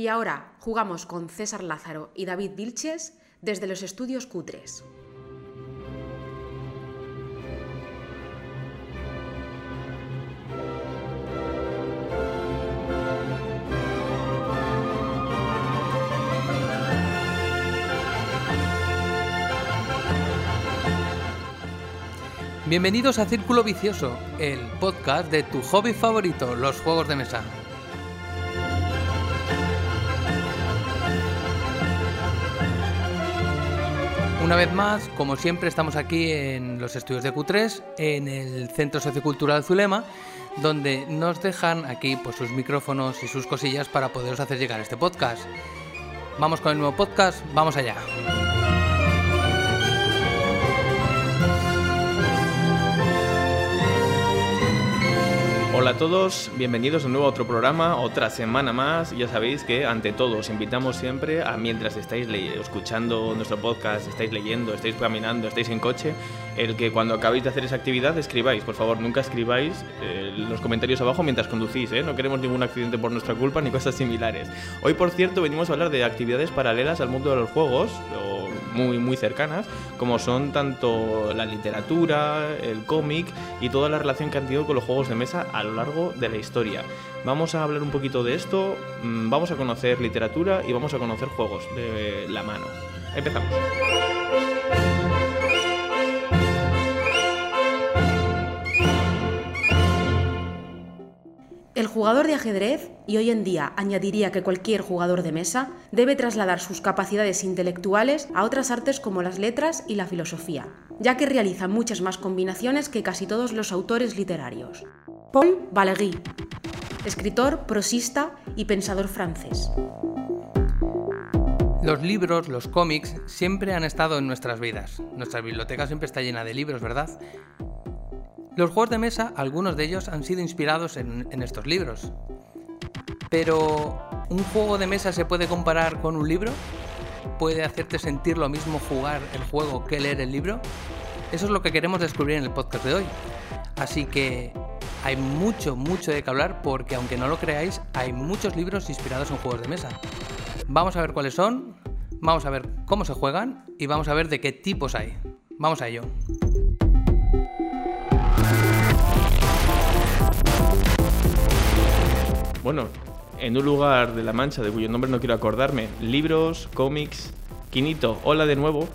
Y ahora jugamos con César Lázaro y David Vilches desde los estudios Cutres. Bienvenidos a Círculo Vicioso, el podcast de tu hobby favorito, los juegos de mesa. Una vez más, como siempre, estamos aquí en los estudios de Q3, en el Centro Sociocultural Zulema, donde nos dejan aquí pues, sus micrófonos y sus cosillas para poderos hacer llegar este podcast. Vamos con el nuevo podcast, vamos allá. Hola a todos, bienvenidos de nuevo otro programa, otra semana más. Ya sabéis que ante todo os invitamos siempre a mientras estáis escuchando nuestro podcast, estáis leyendo, estáis caminando, estáis en coche, el que cuando acabéis de hacer esa actividad escribáis. Por favor, nunca escribáis eh, los comentarios abajo mientras conducís, ¿eh? no queremos ningún accidente por nuestra culpa ni cosas similares. Hoy, por cierto, venimos a hablar de actividades paralelas al mundo de los juegos, o muy, muy cercanas, como son tanto la literatura, el cómic y toda la relación que han tenido con los juegos de mesa a lo largo de la historia. Vamos a hablar un poquito de esto, mm, vamos a conocer literatura y vamos a conocer juegos de la mano. Empezamos. Jugador de ajedrez, y hoy en día añadiría que cualquier jugador de mesa, debe trasladar sus capacidades intelectuales a otras artes como las letras y la filosofía, ya que realiza muchas más combinaciones que casi todos los autores literarios. Paul Valéry, escritor, prosista y pensador francés. Los libros, los cómics, siempre han estado en nuestras vidas. Nuestra biblioteca siempre está llena de libros, ¿verdad? Los juegos de mesa, algunos de ellos han sido inspirados en, estos libros. Pero, ¿un juego de mesa se puede comparar con un libro? ¿Puede hacerte sentir lo mismo jugar el juego que leer el libro? Eso es lo que queremos descubrir en el podcast de hoy. Así que hay mucho, mucho de qué hablar porque aunque no lo creáis, hay muchos libros inspirados en juegos de mesa. Vamos a ver cuáles son, vamos a ver cómo se juegan y vamos a ver de qué tipos hay. Vamos a ello. Bueno, en un lugar de La Mancha de cuyo nombre no quiero acordarme, libros, cómics. Quinito, hola de nuevo.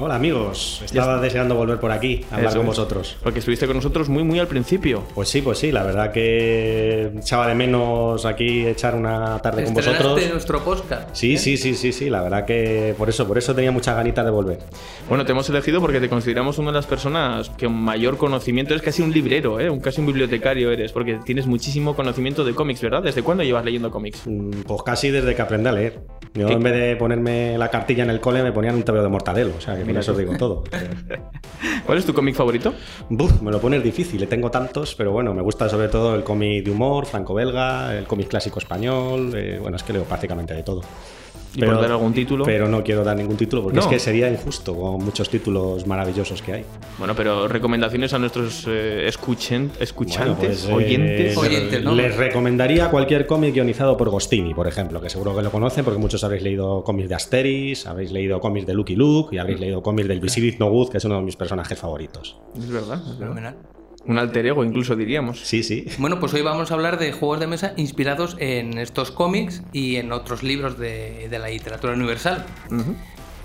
Hola amigos, estaba deseando volver por aquí a hablar Eso con es. vosotros. Porque estuviste con nosotros muy, muy al principio. Pues sí, pues sí, la verdad que echaba de menos aquí echar una tarde con vosotros. nuestro podcast. Sí, ¿eh? sí, sí, sí, sí, la verdad que por eso, por eso tenía muchas ganitas de volver. Bueno, te hemos elegido porque te consideramos una de las personas que mayor conocimiento eres casi un librero, ¿eh? un casi un bibliotecario eres, porque tienes muchísimo conocimiento de cómics, ¿verdad? ¿Desde cuándo llevas leyendo cómics? Mm, Pues casi desde que aprendí a leer. Yo ¿Qué? en vez de ponerme la cartilla en el cole me ponían un TVO de mortadelo, o sea que con Mira eso digo todo. ¿Cuál es tu cómic favorito? Buf, me lo pones difícil, le tengo tantos, pero bueno, me gusta sobre todo el cómic de humor, franco-belga, el cómic clásico español, eh, bueno, es que leo prácticamente de todo. ¿Y por dar algún título? Pero no quiero dar ningún título porque No. es que sería injusto con muchos títulos maravillosos que hay. Bueno, pero recomendaciones a nuestros eh, escuchen- escuchantes, Bueno, pues, eh, oyentes. Les recomendaría cualquier cómic guionizado por Gostini, por ejemplo, que seguro que lo conocen porque muchos habréis leído cómics de Asteris, habréis leído cómics de Lucky Luke y habréis leído cómics del Visible No Good, que es uno de mis personajes favoritos. Es verdad, es verdad. Un alter ego, incluso diríamos. Sí, sí. Bueno, pues hoy vamos a hablar de juegos de mesa inspirados en estos cómics y en otros libros de, de la literatura universal.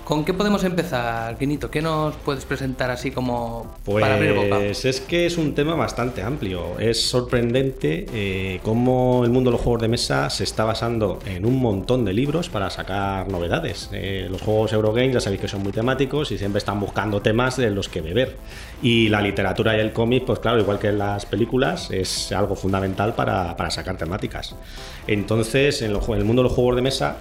¿Con qué podemos empezar, Quinito? ¿Qué nos puedes presentar así como para abrir boca? Pues es que es un tema bastante amplio. Es sorprendente eh, cómo el mundo de los juegos de mesa se está basando en un montón de libros para sacar novedades. Eh, los juegos Eurogames ya sabéis que son muy temáticos y siempre están buscando temas de los que beber. Y la literatura y el cómic, pues claro, igual que las películas, es algo fundamental para, para sacar temáticas. Entonces, en el mundo de los juegos de mesa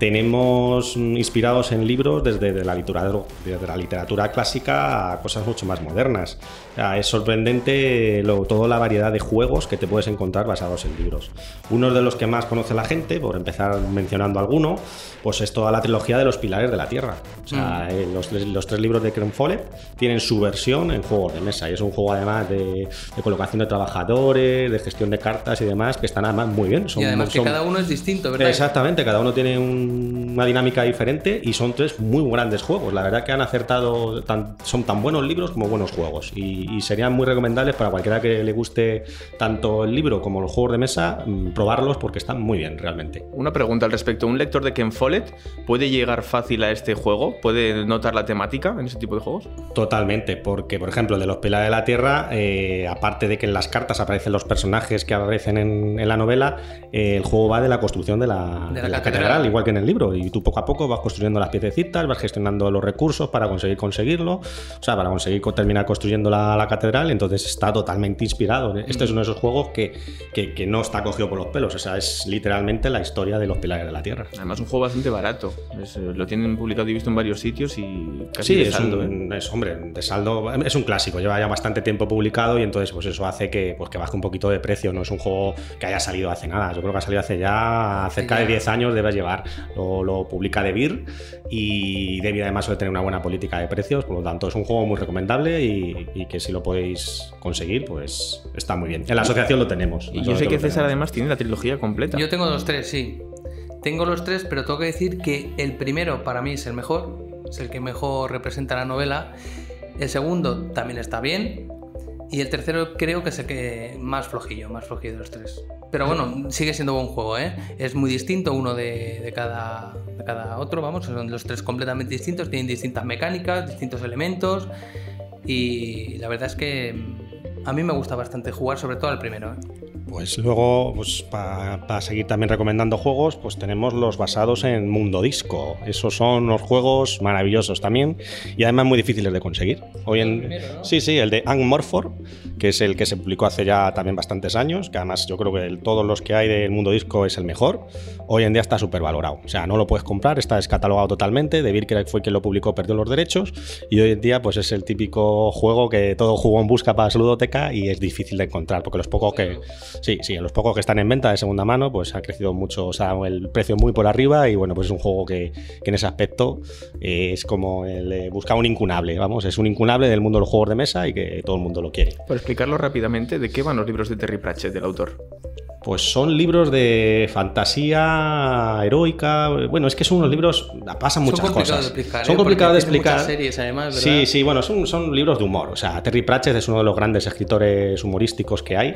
tenemos inspirados en libros desde la literatura, desde la literatura clásica a cosas mucho más modernas. es sorprendente toda la variedad de juegos que te puedes encontrar basados en libros. Uno de los que más conoce la gente, por empezar mencionando alguno, pues es toda la trilogía de los Pilares de la Tierra. O sea, mm. eh, los, tres libros de Follett tienen su versión en juegos de mesa y es un juego además de, colocación de trabajadores, de gestión de cartas y demás que están además muy bien. y además que cada uno es distinto, ¿verdad? Exactamente, cada uno tiene una dinámica diferente y son tres muy grandes juegos. La verdad que han acertado, son tan buenos libros como buenos juegos y, serían muy recomendables para cualquiera que le guste tanto el libro como los juegos de mesa, mm, probarlos porque están muy bien realmente. Una pregunta al respecto, ¿un lector de Ken Follett puede llegar fácil a este juego? ¿Puede notar la temática en ese tipo de juegos? Totalmente, porque por ejemplo el de los Pilares de la Tierra, eh, aparte de que en las cartas aparecen los personajes que aparecen en, la novela, eh, el juego va de la construcción de la, catedral. igual que en el libro, y tú poco a poco vas construyendo las piececitas, vas gestionando los recursos para conseguir conseguirlo, o sea, para conseguir terminar construyendo la, catedral, entonces está totalmente inspirado. Este es uno de esos juegos que, que, no está cogido por los pelos, o sea, es literalmente la historia de los pilares de la Tierra. Además, un juego bastante barato, eh, lo tienen publicado y visto en varios sitios y casi sí, es Un, es, hombre, de saldo, es un clásico, lleva ya bastante tiempo publicado y entonces pues eso hace que, pues, que baje un poquito de precio, no es un juego que haya salido hace nada, yo creo que ha salido hace ya cerca de 10 años, debe llevar, lo, lo publica DeVir y Debbie además suele tener una buena política de precios, por lo tanto es un juego muy recomendable y, que si lo podéis conseguir, pues está muy bien. En la asociación lo tenemos. Y yo sé que César además tiene la trilogía completa. Yo tengo los tres, sí. Tengo los tres, pero tengo que decir que el primero para mí es el mejor, es el que mejor representa la novela. El segundo también está bien. Y el tercero creo que es el que más flojillo, más flojillo de los tres. Pero bueno, sigue siendo buen juego, ¿eh? Es muy distinto uno de, cada, de cada otro, vamos, son los tres completamente distintos, tienen distintas mecánicas, distintos elementos. Y la verdad es que a mí me gusta bastante jugar, sobre todo al primero. ¿eh? Pues luego, pues para seguir también recomendando juegos, pues tenemos los basados en Mundo Disco. Esos son los juegos maravillosos también y además muy difíciles de conseguir. Hoy en, Sí, sí, el de Angmorfor, que es el que se publicó hace ya también bastantes años, que además yo creo que de todos los que hay del Mundo Disco es el mejor. Hoy en día está súper valorado. O sea, no lo puedes comprar, está descatalogado totalmente. De que fue quien lo publicó, perdió los derechos. Y hoy en día, pues es el típico juego que todo jugón busca para su ludoteca y es difícil de encontrar, porque los pocos que Sí, sí, los pocos que están en venta de segunda mano, pues ha crecido mucho, o sea, el precio muy por arriba y bueno, pues es un juego que, en ese aspecto es como el buscar un incunable, vamos, es un incunable del mundo de los juegos de mesa y que todo el mundo lo quiere. Por explicarlo rápidamente, ¿de qué van los libros de Terry Pratchett, del autor? Pues son libros de fantasía heroica. Bueno, es que son unos libros. Pasan muchas son cosas. De explicar, son ¿eh? complicados de explicar. Series, además, Sí, sí, bueno, son, son libros de humor. O sea, Terry Pratchett es uno de los grandes escritores humorísticos que hay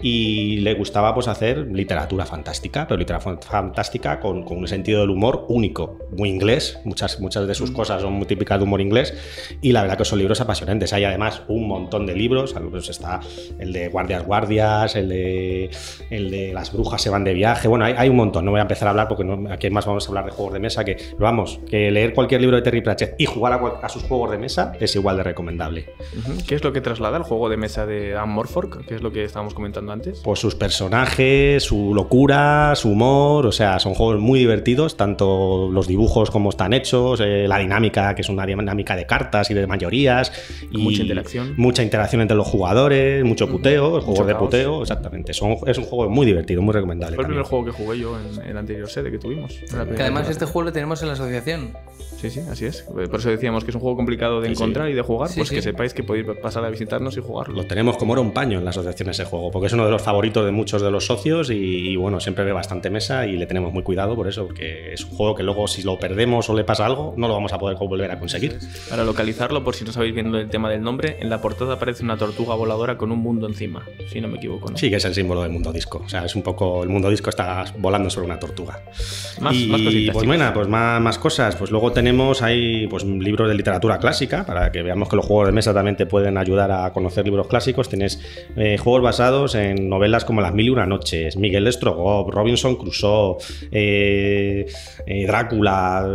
y le gustaba pues hacer literatura fantástica, pero literatura fantástica con, con un sentido del humor único, muy inglés. Muchas, muchas de sus mm. cosas son muy típicas de humor inglés y la verdad que son libros apasionantes. Hay además un montón de libros. Pues está el de Guardias Guardias, el de de las brujas se van de viaje. Bueno, hay, un montón. No voy a empezar a hablar porque aquí más vamos a hablar de juegos de mesa. Que vamos, que leer cualquier libro de Terry Pratchett y jugar a, sus juegos de mesa es igual de recomendable. ¿Qué es lo que traslada el juego de mesa de Anne Morfork? ¿Qué es lo que estábamos comentando antes? Pues sus personajes, su locura, su humor. O sea, son juegos muy divertidos, tanto los dibujos como están hechos, eh, la dinámica, que es una dinámica de cartas y de mayorías. Y mucha interacción. Mucha interacción entre los jugadores, mucho puteo, juegos de puteo, exactamente. Son, es un juego muy divertido, muy recomendable. Fue el primer juego que jugué yo en, el anterior sede que tuvimos. Que además este juego lo tenemos en la asociación. Sí, sí, así es. Por eso decíamos que es un juego complicado de encontrar y de jugar, pues que sepáis que podéis pasar a visitarnos y jugarlo. Lo tenemos como oro un paño en la asociación ese juego, porque es uno de los favoritos de muchos de los socios y, bueno, siempre ve bastante mesa y le tenemos muy cuidado por eso, porque es un juego que luego si lo perdemos o le pasa algo, no lo vamos a poder volver a conseguir. Para localizarlo, por si no sabéis viendo el tema del nombre, en la portada aparece una tortuga voladora con un mundo encima, si no me equivoco. Sí, que es el símbolo del mundo disco. O sea, es un poco el mundo disco está volando sobre una tortuga. Más, y, más cositas, pues bueno, pues más, más, cosas. Pues luego tenemos ahí pues libros de literatura clásica, para que veamos que los juegos de mesa también te pueden ayudar a conocer libros clásicos. Tienes eh, juegos basados en novelas como Las Mil y Una Noches, Miguel Strogoff, Robinson Crusoe, eh, eh, Drácula,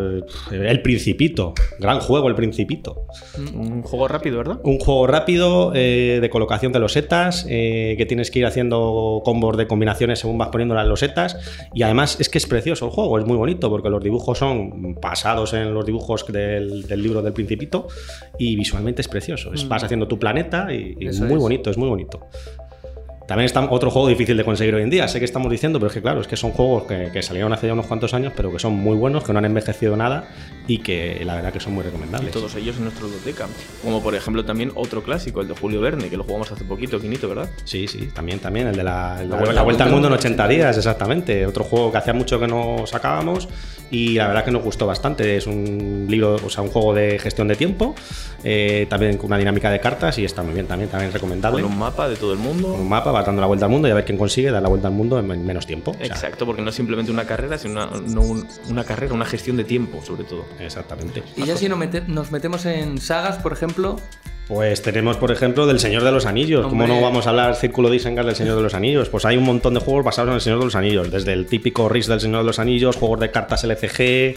El Principito. Gran juego, El Principito. Un juego rápido, ¿verdad? Un juego rápido de colocación de los setas, que tienes que ir haciendo combos de combinaciones según vas poniendo las losetas. Y además es que es precioso el juego, es muy bonito porque los dibujos son pasados en los dibujos del, libro del Principito y visualmente es precioso. Es, mm. vas haciendo tu planeta y, y muy bonito, es muy bonito. También está otro juego difícil de conseguir hoy en día, sé que estamos diciendo, pero es que claro, es que son juegos que, salieron hace ya unos cuantos años, pero que son muy buenos, que no han envejecido nada y que la verdad que son muy recomendables. Y todos ellos en nuestra biblioteca. Como por ejemplo también otro clásico, el de Julio Verne, que lo jugamos hace poquito, Quinito, ¿verdad? Sí, sí, también, también, el de la, vuelta, al mundo en 80 días, exactamente. Otro juego que hacía mucho que no sacábamos y la verdad que nos gustó bastante. Es un libro, o sea, un juego de gestión de tiempo, eh, también con una dinámica de cartas y está muy bien también, también recomendable. Con un mapa de todo el mundo. Un mapa, dando la vuelta al mundo y a ver quién consigue dar la vuelta al mundo en menos tiempo. Exacto, porque no es simplemente una carrera, sino una, carrera, una gestión de tiempo, sobre todo. Exactamente. Y ya si nos metemos en sagas, por ejemplo, pues tenemos, por ejemplo, del Señor de los Anillos. ¿Cómo no vamos a hablar Círculo de Isengard del Señor de los Anillos? Pues hay un montón de juegos basados en el Señor de los Anillos. Desde el típico RIS del Señor de los Anillos, juegos de cartas LCG,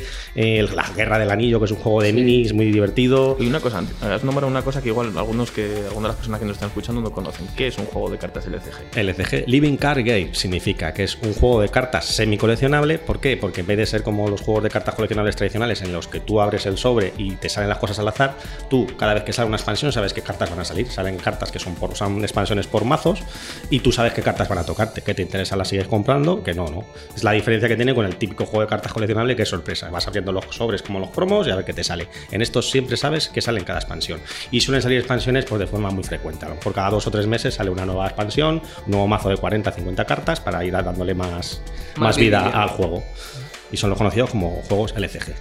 la Guerra del Anillo, que es un juego de minis muy divertido. Y una cosa, has nombrado una cosa que igual algunos que algunas de las personas que nos están escuchando no conocen. ¿Qué es un juego de cartas LCG? LCG, Living Card Game, significa que es un juego de cartas semi coleccionable. ¿Por qué? Porque en vez de ser como los juegos de cartas coleccionables tradicionales en los que tú abres el sobre y te salen las cosas al azar, tú cada vez que sale una expansión sabes qué cartas van a salir salen cartas que son por son expansiones por mazos y tú sabes qué cartas van a tocarte, que te interesa las sigues comprando, que no, no. Es la diferencia que tiene con el típico juego de cartas coleccionable que es sorpresa. Vas abriendo los sobres como los cromos y a ver qué te sale. En estos siempre sabes que sale en cada expansión. Y suelen salir expansiones pues, de forma muy frecuente. por cada dos o tres meses sale una nueva expansión, un nuevo mazo de 40, 50 cartas para ir dándole más, más, vida al juego y son los conocidos como juegos LCG.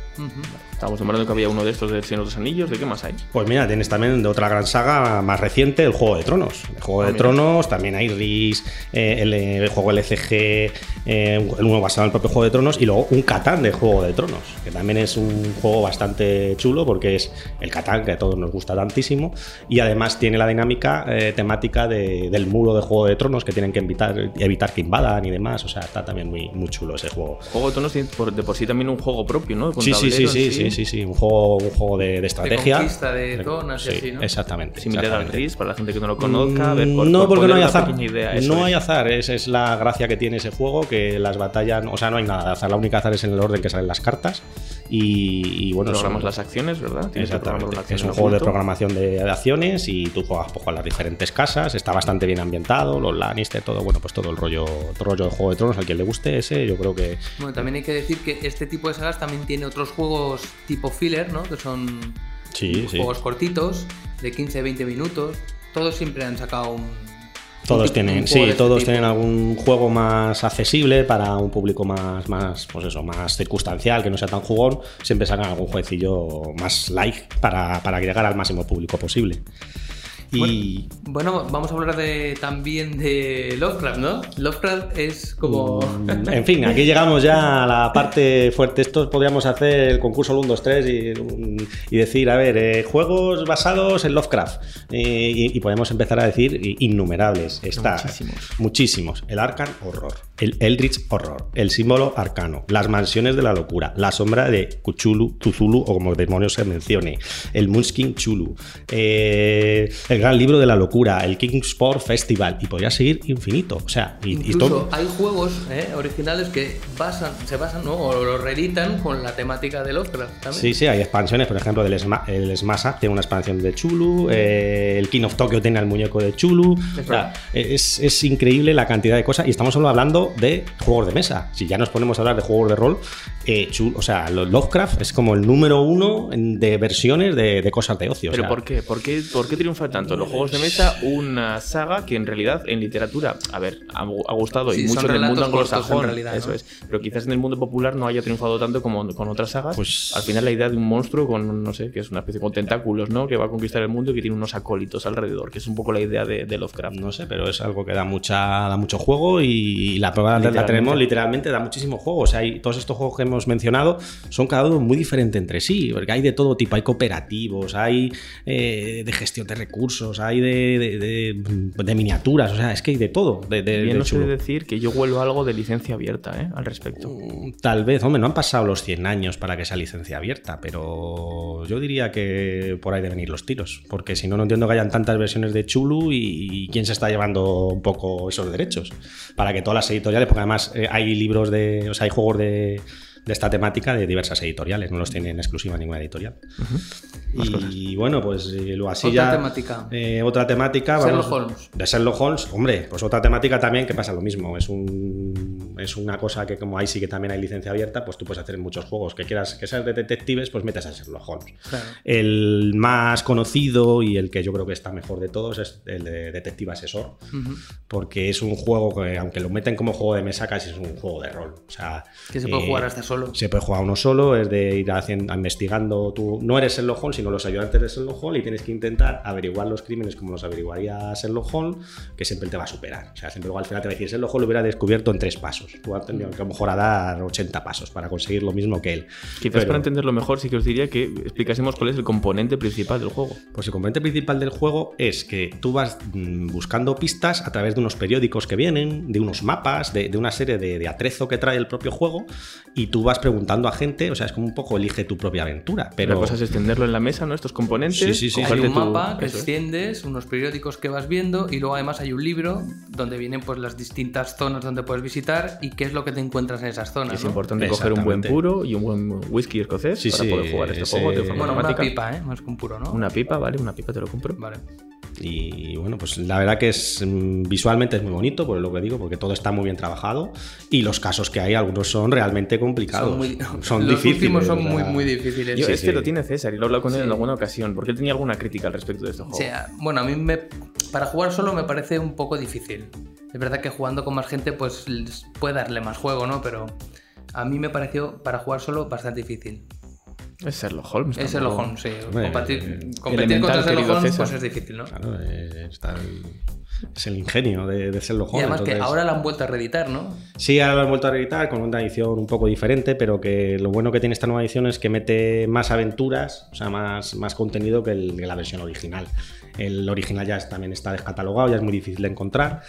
Estamos hablando que había uno de estos del Señor de los Anillos, ¿de qué más hay? Pues mira, tienes también de otra gran saga más reciente, el Juego de Tronos. El Juego ah, de Tronos, también hay RIS, eh, el, juego LCG, eh, el uno basado en el propio Juego de Tronos, y luego un Catán de Juego de Tronos, que también es un juego bastante chulo porque es el Catán, que a todos nos gusta tantísimo, y además tiene la dinámica eh, temática del muro de Juego de Tronos que tienen que evitar, evitar que invadan y demás. O sea, está también muy, muy chulo ese juego. Juego de Tronos de por sí también un juego propio, ¿no? sí, sí, sí, sí, sí, sí, un juego, un juego de, estrategia. De conquista de zonas y así, ¿no? Exactamente. Similar al RIS, para la gente que no lo conozca. no, porque no hay azar. no hay azar, esa es la gracia que tiene ese juego, que las batallas, o sea, no hay nada de azar, la única azar es en el orden que salen las cartas. Y, y bueno, programas las acciones, ¿verdad? Exactamente. Es un juego de programación de, acciones y tú juegas pues, con las diferentes casas, está bastante bien ambientado, los Lannister, todo, bueno, pues todo el rollo, todo rollo de Juego de Tronos, al quien le guste ese, yo creo que... Bueno, también hay que decir que este tipo de sagas también tiene otros juegos tipo filler, ¿no? Que son juegos cortitos, de 15-20 minutos. Todos siempre han sacado un. Todos tienen, sí, este todos tienen algún juego más accesible para un público más, más, pues eso, más circunstancial, que no sea tan jugón. Siempre sacan algún jueguecillo más like para, para llegar al máximo público posible. Y... Bueno, vamos a hablar de, también de Lovecraft, ¿no? Lovecraft es como... Mm, en fin, aquí llegamos ya a la parte fuerte. Esto podríamos hacer el concurso 1, 2, 3 y, decir, a ver, eh, juegos basados en Lovecraft. y, podemos empezar a decir innumerables. Está, muchísimos. Muchísimos. El Arcan Horror, el Eldritch Horror, el símbolo arcano, las mansiones de la locura, la sombra de Cthulhu, Tuzulu o como demonios se mencione, el Munskin Chulu, eh, el Gran Libro de la Locura, el Kingsport Festival, y podría seguir infinito. O sea, y, Incluso hay juegos eh, originales que basan, se basan ¿no? o lo reeditan con la temática de Lovecraft también. Sí, sí, hay expansiones, por ejemplo, del el Smasa tiene una expansión de Chulu, eh, el King of Tokyo tiene el muñeco de Chulu. Es, es, increíble la cantidad de cosas, y estamos solo hablando de juegos de mesa. Si ya nos ponemos a hablar de juegos de rol, eh, o sea, Lovecraft es como el número uno de versiones de, cosas de ocio. ¿Pero por, qué? ¿Por, qué? ¿Por qué triunfa tanto? Los juegos de mesa, una saga que en realidad en literatura, a ver, ha, gustado y mucho en el mundo anglosajón, eso es, pero quizás en el mundo popular no haya triunfado tanto como con otras sagas. Pues al final la idea de un monstruo con, no sé, que es una especie con tentáculos, ¿no? Que va a conquistar el mundo y que tiene unos acólitos alrededor, que es un poco la idea de, Lovecraft. No sé, pero es algo que da mucha da mucho juego y la prueba la tenemos literalmente, da muchísimo juego. O sea, hay todos estos juegos que hemos mencionado son cada uno muy diferente entre sí, porque hay de todo tipo, hay cooperativos, hay eh, de gestión de recursos, hay de, de, miniaturas, o sea, es que hay de todo. Bien no sé decir que yo vuelvo algo de licencia abierta ¿eh? al respecto. Mm, tal vez, hombre, no han pasado los 100 años para que sea licencia abierta, pero yo diría que por ahí deben ir los tiros, porque si no, no entiendo que hayan tantas versiones de Chulu y, quién se está llevando un poco esos derechos. Para que todas las editoriales, porque además eh, hay libros de, o sea, hay juegos de de esta temática de diversas editoriales, no los tiene en exclusiva ninguna editorial. Y bueno, pues eh, lo así otra Temática. Eh, otra temática. Sherlock Holmes. De Sherlock Holmes, hombre, pues otra temática también que pasa lo mismo. Es un es una cosa que como ahí sí que también hay licencia abierta, pues tú puedes hacer muchos juegos que quieras que sean de detectives, pues metes a Sherlock Holmes. El más conocido y el que yo creo que está mejor de todos es el de Detective Asesor, porque es un juego que aunque lo meten como juego de mesa casi es un juego de rol. O sea, que se puede jugar hasta solo se puede jugar uno solo, es de ir haciendo, investigando. Tú no eres Sherlock Holmes, sino los ayudantes de Sherlock Holmes y tienes que intentar averiguar los crímenes como los averiguaría Sherlock Holmes, que siempre te va a superar. O sea, siempre al final te va a decir, Sherlock Holmes lo hubiera descubierto en tres pasos. Tú has tenido que a lo mejor a dar 80 pasos para conseguir lo mismo que él. Quizás para entenderlo mejor, sí que os diría que explicásemos cuál es el componente principal del juego. Pues el componente principal del juego es que tú vas mm, buscando pistas a través de unos periódicos que vienen, de unos mapas, de, una serie de, de atrezo que trae el propio juego, y tú vas preguntando a gente o sea, es como un poco elige tu propia aventura. Pero la cosa es extenderlo en la mesa, ¿no? Estos componentes. Sí, sí, sí. Hay un mapa que extiendes, unos periódicos que vas viendo y luego además hay un libro donde vienen pues las distintas zonas donde puedes visitar y qué es lo que te encuentras en esas zonas. Es importante coger un buen puro y un buen whisky escocés para poder jugar este juego de forma Bueno, una pipa, ¿eh? Más que un puro, ¿no? Una pipa, vale, una pipa te lo compro. Vale. Y bueno, pues la verdad que es mm, visualmente es muy bonito, por lo que digo, porque todo está muy bien trabajado y los casos que hay, algunos son realmente complicados. Son, muy, son los últimos son muy, muy difíciles. Yo, es que lo tiene César y lo he hablado con él en alguna ocasión, porque él tenía alguna crítica al respecto de este juego. O sea, bueno, a mí me, para jugar solo me parece un poco difícil. Es verdad que jugando con más gente pues puede darle más juego, ¿no? Pero a mí me pareció para jugar solo bastante difícil. Es Sherlock Holmes. Es Sherlock Holmes, sí. competir, contra Sherlock Holmes pues es difícil, ¿no? Claro, eh, está es el ingenio de, de Sherlock Holmes. Y además que ahora la han vuelto a reeditar, ¿no? Sí, ahora la han vuelto a reeditar con una edición un poco diferente, pero que lo bueno que tiene esta nueva edición es que mete más aventuras, o sea, más, más contenido que, el, que la versión original. El original ya también está descatalogado, ya es muy difícil de encontrar.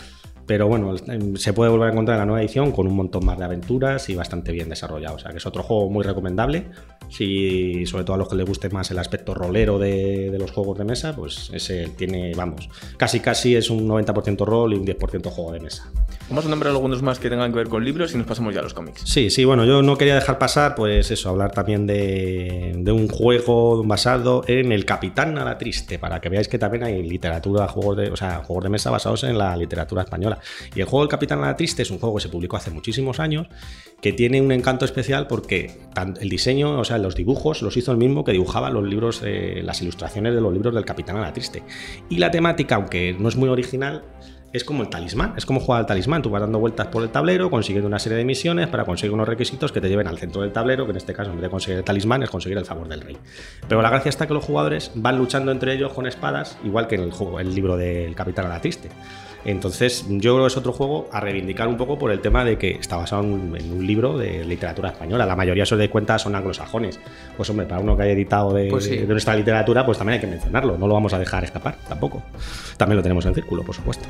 Pero bueno, em, se puede volver a encontrar en la nueva edición con un montón más de aventuras y bastante bien desarrollado. O sea que es otro juego muy recomendable. Si, sobre todo a los que les guste más el aspecto rolero de, los juegos de mesa, pues ese tiene, vamos, casi casi es un 90% rol y un 10% juego de mesa. Vamos a nombrar algunos más que tengan que ver con libros y nos pasamos ya a los cómics. Sí, sí, bueno, yo no quería dejar pasar, pues eso, hablar también de, de un juego basado en el Capitán Nada Triste, para que veáis que también hay literatura, juegos de, o sea, juegos de mesa basados en la literatura española. Y el juego del Capitán Nada Triste es un juego que se publicó hace muchísimos años, que tiene un encanto especial porque el diseño, o sea, los dibujos los hizo el mismo que dibujaba los libros, las ilustraciones de los libros del Capitán Nada Triste. Y la temática, aunque no es muy original, es como el talismán, es como jugar al talismán. Tú vas dando vueltas por el tablero, consiguiendo una serie de misiones para conseguir unos requisitos que te lleven al centro del tablero, que en este caso, en vez de conseguir el talismán, es conseguir el favor del rey. Pero la gracia está que los jugadores van luchando entre ellos con espadas, igual que en el juego, el libro del Capitán Nada Triste. Entonces, yo creo que es otro juego a reivindicar un poco por el tema de que está basado en un, libro de literatura española. La mayoría de cuentas son anglosajones. Pues hombre, para uno que haya editado pues de, nuestra literatura, pues también hay que mencionarlo. No lo vamos a dejar escapar tampoco. También lo tenemos en círculo, por supuesto.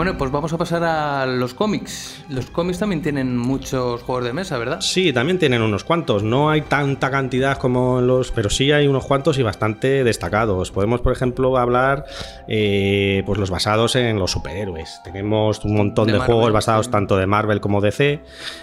Bueno, pues vamos a pasar a los cómics. Los cómics también tienen muchos juegos de mesa, ¿verdad? Sí, también tienen unos cuantos. No hay tanta cantidad como los, pero sí hay unos cuantos y bastante destacados. Podemos, por ejemplo, hablar eh, pues los basados en los superhéroes. Tenemos un montón de, juegos basados tanto de Marvel como DC.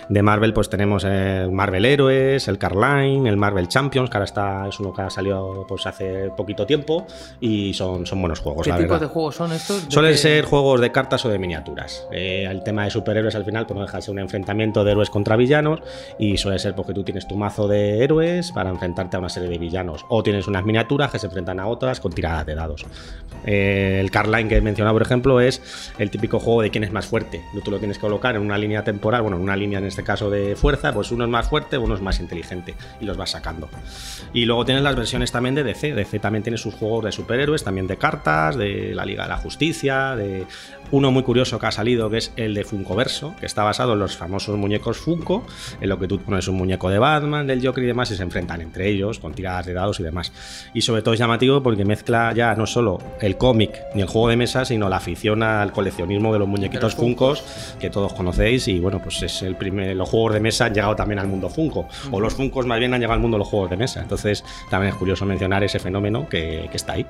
De Marvel, pues tenemos el Marvel Héroes, el Carline, el Marvel Champions, que ahora está, es uno que ha salido pues hace poquito tiempo y son, son buenos juegos. ¿Qué tipo de juegos son estos? Suelen ser juegos de cartas de miniaturas. Eh, el tema de superhéroes al final pues no deja de ser un enfrentamiento de héroes contra villanos y suele ser porque tú tienes tu mazo de héroes para enfrentarte a una serie de villanos o tienes unas miniaturas que se enfrentan a otras con tiradas de dados. Eh, el Carline que he mencionado, por ejemplo, es el típico juego de quién es más fuerte. Tú lo tienes que colocar en una línea temporal, bueno, en una línea en este caso de fuerza, pues uno es más fuerte, uno es más inteligente y los vas sacando. Y luego tienes las versiones también de DC. DC también tiene sus juegos de superhéroes, también de cartas, de la Liga de la Justicia, de uno muy curioso que ha salido, que es el de Funkoverso, que está basado en los famosos muñecos Funko, en lo que tú pones un muñeco de Batman, del Joker y demás, y se enfrentan entre ellos con tiradas de dados y demás. Y sobre todo es llamativo porque mezcla ya no solo el cómic ni el juego de mesa, sino la afición al coleccionismo de los muñequitos Funkos, que todos conocéis, y bueno, pues es el primer, los juegos de mesa han llegado también al mundo Funko, o los Funkos más bien han llegado al mundo de los juegos de mesa. Entonces también es curioso mencionar ese fenómeno que, que está ahí.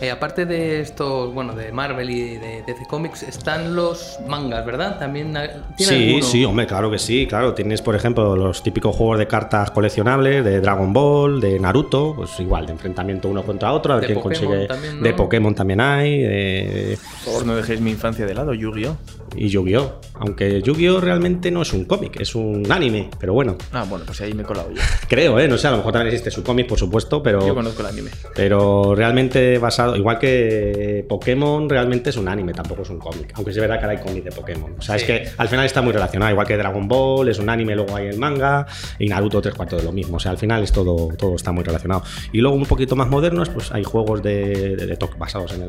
Eh, aparte de estos, bueno, de Marvel y de DC Comics, están los mangas, ¿verdad? También Sí, sí, hombre, claro que sí, claro. Tienes, por ejemplo, los típicos juegos de cartas coleccionables de Dragon Ball, de Naruto, pues igual, de enfrentamiento uno contra otro, a ver quién consigue. De Pokémon también hay. De... Por favor, no dejéis mi infancia de lado, Yu-Gi-Oh! Y Yu-Gi-Oh! Aunque Yu-Gi-Oh! realmente no es un cómic, es un anime, pero bueno. Ah, bueno, pues ahí me he colado yo. Creo, ¿eh? No sé, a lo mejor también existe su cómic, por supuesto, pero. Yo conozco el anime. Pero realmente basado igual que Pokémon realmente es un anime, tampoco es un cómic. Aunque es verdad que ahora hay cómic de Pokémon. O sea, es que al final está muy relacionado. Igual que Dragon Ball es un anime, luego hay el manga, y Naruto tres cuartos de lo mismo. O sea, al final es todo, todo está muy relacionado. Y luego un poquito más modernos, pues hay juegos de, de, basados en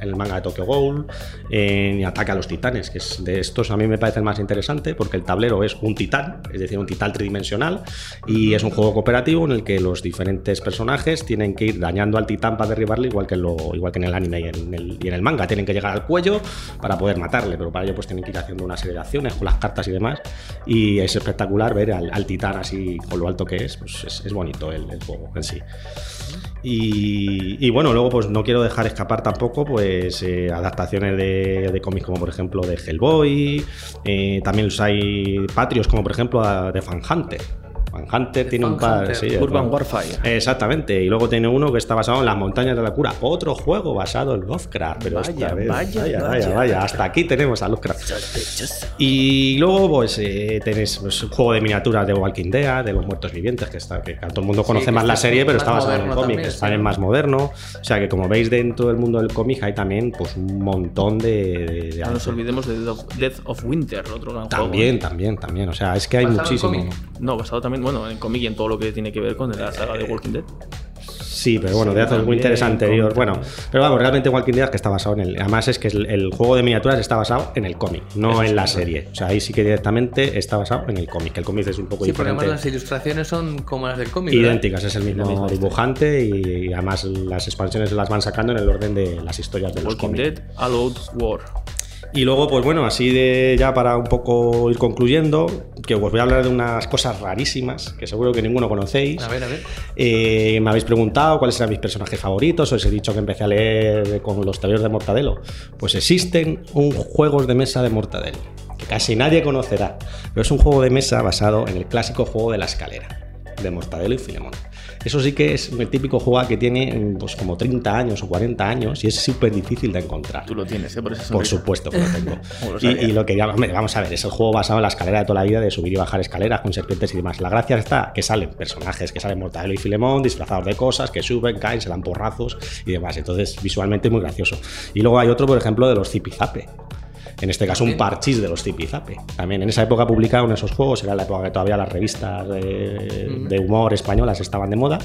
el, manga de Tokyo Ghoul, en Ataque a los Titanes, que de estos a mí me parece más interesante porque el tablero es un titán, es decir, un titán tridimensional, y es un juego cooperativo en el que los diferentes personajes tienen que ir dañando al titán para derribarle, igual que, lo, igual que en el anime y en el, y en el manga. Tienen que llegar al cuello para poder matarle, pero para ello pues tienen que ir haciendo una serie de acciones con las cartas y demás. Y es espectacular ver al, titán así con lo alto que es, pues es, bonito el, juego en sí. Y, bueno, luego pues no quiero dejar escapar tampoco pues eh, adaptaciones de, cómics como por ejemplo de Hellboy, eh, también los hay patrios como por ejemplo de Fan Hunter Hunter tiene un par. Sí, Urban Warfare. Exactamente. Y luego tiene uno que está basado en las montañas de la cura. Otro juego basado en Lovecraft. Pero vaya, vaya, vaya, vaya, Hasta aquí tenemos a Lovecraft. Y luego, pues, eh, tenéis pues, un juego de miniaturas de Walking Dead, de los muertos vivientes, que, está, que todo el mundo conoce más la serie, pero está basado en el cómic. Está en más moderno. O sea que, como veis, dentro del mundo del cómic hay también pues un montón de. no nos olvidemos de Death of Winter, otro gran También, también, también. O sea, es que hay muchísimo. No, basado también bueno, en cómic y en todo lo que tiene que ver con la saga de Walking Dead. Sí, pero bueno, de hace muy interesante anterior. Bueno, pero vamos, realmente Walking Dead que está basado en el. Además es que el, juego de miniaturas está basado en el cómic, no en la serie. O sea, ahí sí que directamente está basado en el cómic. El cómic es un poco sí, diferente. porque además las ilustraciones son como las del cómic. Idénticas, es el mismo dibujante y, además las expansiones las van sacando en el orden de las historias de los Walking Dead, All Out War. Y luego, pues bueno, así de ya para un poco ir concluyendo, que os voy a hablar de unas cosas rarísimas que seguro que ninguno conocéis. A ver, a ver. Eh, me habéis preguntado cuáles eran mis personajes favoritos, os he dicho que empecé a leer con los tableros de Mortadelo. Pues existen un juegos de mesa de Mortadelo, que casi nadie conocerá, pero es un juego de mesa basado en el clásico juego de la escalera, de Mortadelo y Filemón. Eso sí que es el típico juego que tiene pues, como 30 años o 40 años y es súper difícil de encontrar. Tú lo tienes, ¿eh? Por, Por supuesto que lo tengo. y, lo que vamos a ver, es el juego basado en la escalera de toda la vida, de subir y bajar escaleras con serpientes y demás. La gracia está que salen personajes, que salen Mortadelo y Filemón, disfrazados de cosas, que suben, caen, se dan porrazos y demás. Entonces, visualmente es muy gracioso. Y luego hay otro, por ejemplo, de los Zipizape en este caso un parchís de los Zipizape. También en esa época publicaron esos juegos, era la época que todavía las revistas de, humor españolas estaban de moda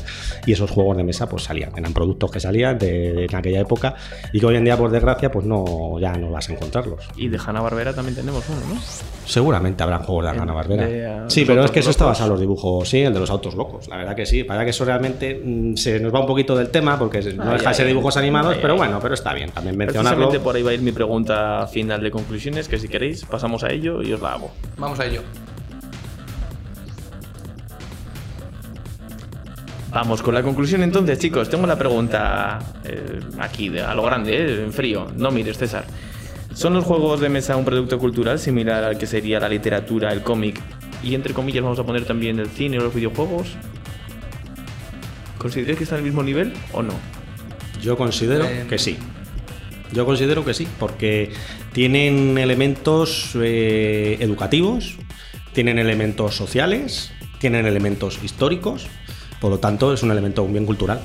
y esos juegos de mesa pues salían, eran productos que salían de, en aquella época y que hoy en día por desgracia pues no ya no vas a encontrarlos. Y de Hanna Barbera también tenemos uno, ¿no? Seguramente habrán juegos de Hanna Barbera. sí, pero es que eso está basado en los dibujos, sí, el de los autos locos, la verdad que sí, para que eso realmente mm, se nos va un poquito del tema porque no deja de ser dibujos animados, pero bueno, pero está bien también mencionarlo. por ahí va a ir mi pregunta final de conclusiones, que si queréis pasamos a ello y os la hago. Vamos a ello. Vamos con la conclusión entonces, chicos. Tengo la pregunta eh, aquí, de, a lo grande, eh, en frío. No mires, César. ¿Son los juegos de mesa un producto cultural similar al que sería la literatura, el cómic y entre comillas vamos a poner también el cine o los videojuegos? ¿Consideráis que están al mismo nivel o no? Yo considero eh, que sí. Yo considero que sí, porque tienen elementos eh, educativos, tienen elementos sociales, tienen elementos históricos, por lo tanto es un elemento bien cultural.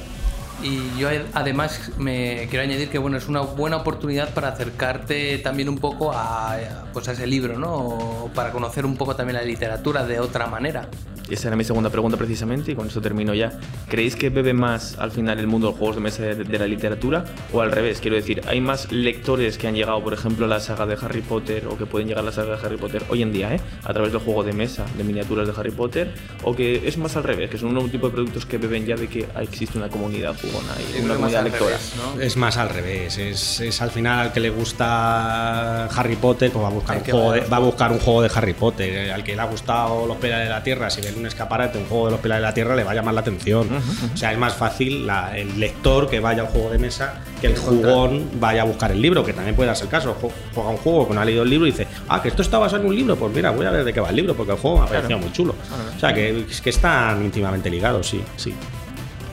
Y yo además me quiero añadir que bueno, es una buena oportunidad para acercarte también un poco a, pues a ese libro, ¿no? O para conocer un poco también la literatura de otra manera. Esa era mi segunda pregunta precisamente y con eso termino ya. ¿Creéis que bebe más al final el mundo de los juegos de mesa de, la literatura o al revés? Quiero decir, ¿hay más lectores que han llegado, por ejemplo, a la saga de Harry Potter o que pueden llegar a la saga de Harry Potter hoy en día, ¿eh? a través del juego de mesa, de miniaturas de Harry Potter? ¿O que es más al revés, que son un tipo de productos que beben ya de que existe una comunidad jugona y una comunidad lectora? Es más al revés, es, al final al que le gusta Harry Potter, pues va a buscar, un juego, de, va a buscar un juego de Harry Potter. Al que le ha gustado Los Pilares de la Tierra, si ven un escaparate, un juego de los pilares de la tierra, le va a llamar la atención. O sea, es más fácil el lector que vaya al juego de mesa que el jugón vaya a buscar el libro, que también puede darse el caso. Juega un juego que no ha leído el libro y dice, ah, que esto está basado en un libro, pues mira, voy a ver de qué va el libro, porque el juego me ha parecido muy chulo. O sea, que, que están íntimamente ligados, sí, sí.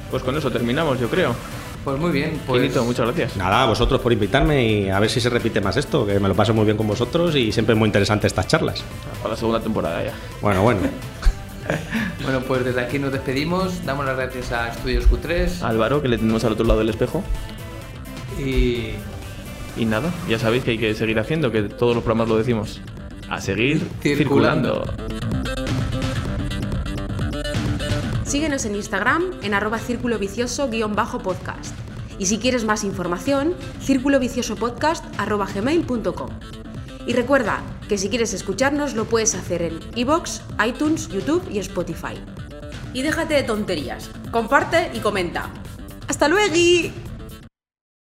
Pues con eso terminamos, yo creo. Pues muy bien. Pues... muchas gracias. Nada, a vosotros por invitarme y a ver si se repite más esto, que me lo paso muy bien con vosotros y siempre es muy interesante estas charlas. Para la segunda temporada ya. Bueno, bueno. bueno, pues desde aquí nos despedimos. Damos las gracias a Estudios Q3. Álvaro, que le tenemos al otro lado del espejo. Y... Y nada, ya sabéis que hay que seguir haciendo, que todos los programas lo decimos. A seguir circulando. Síguenos en Instagram en arroba círculo vicioso-podcast. Y si quieres más información, círculo vicioso podcast gmail.com. Y recuerda que si quieres escucharnos lo puedes hacer en iBox, iTunes, YouTube y Spotify. Y déjate de tonterías, comparte y comenta. ¡Hasta luego!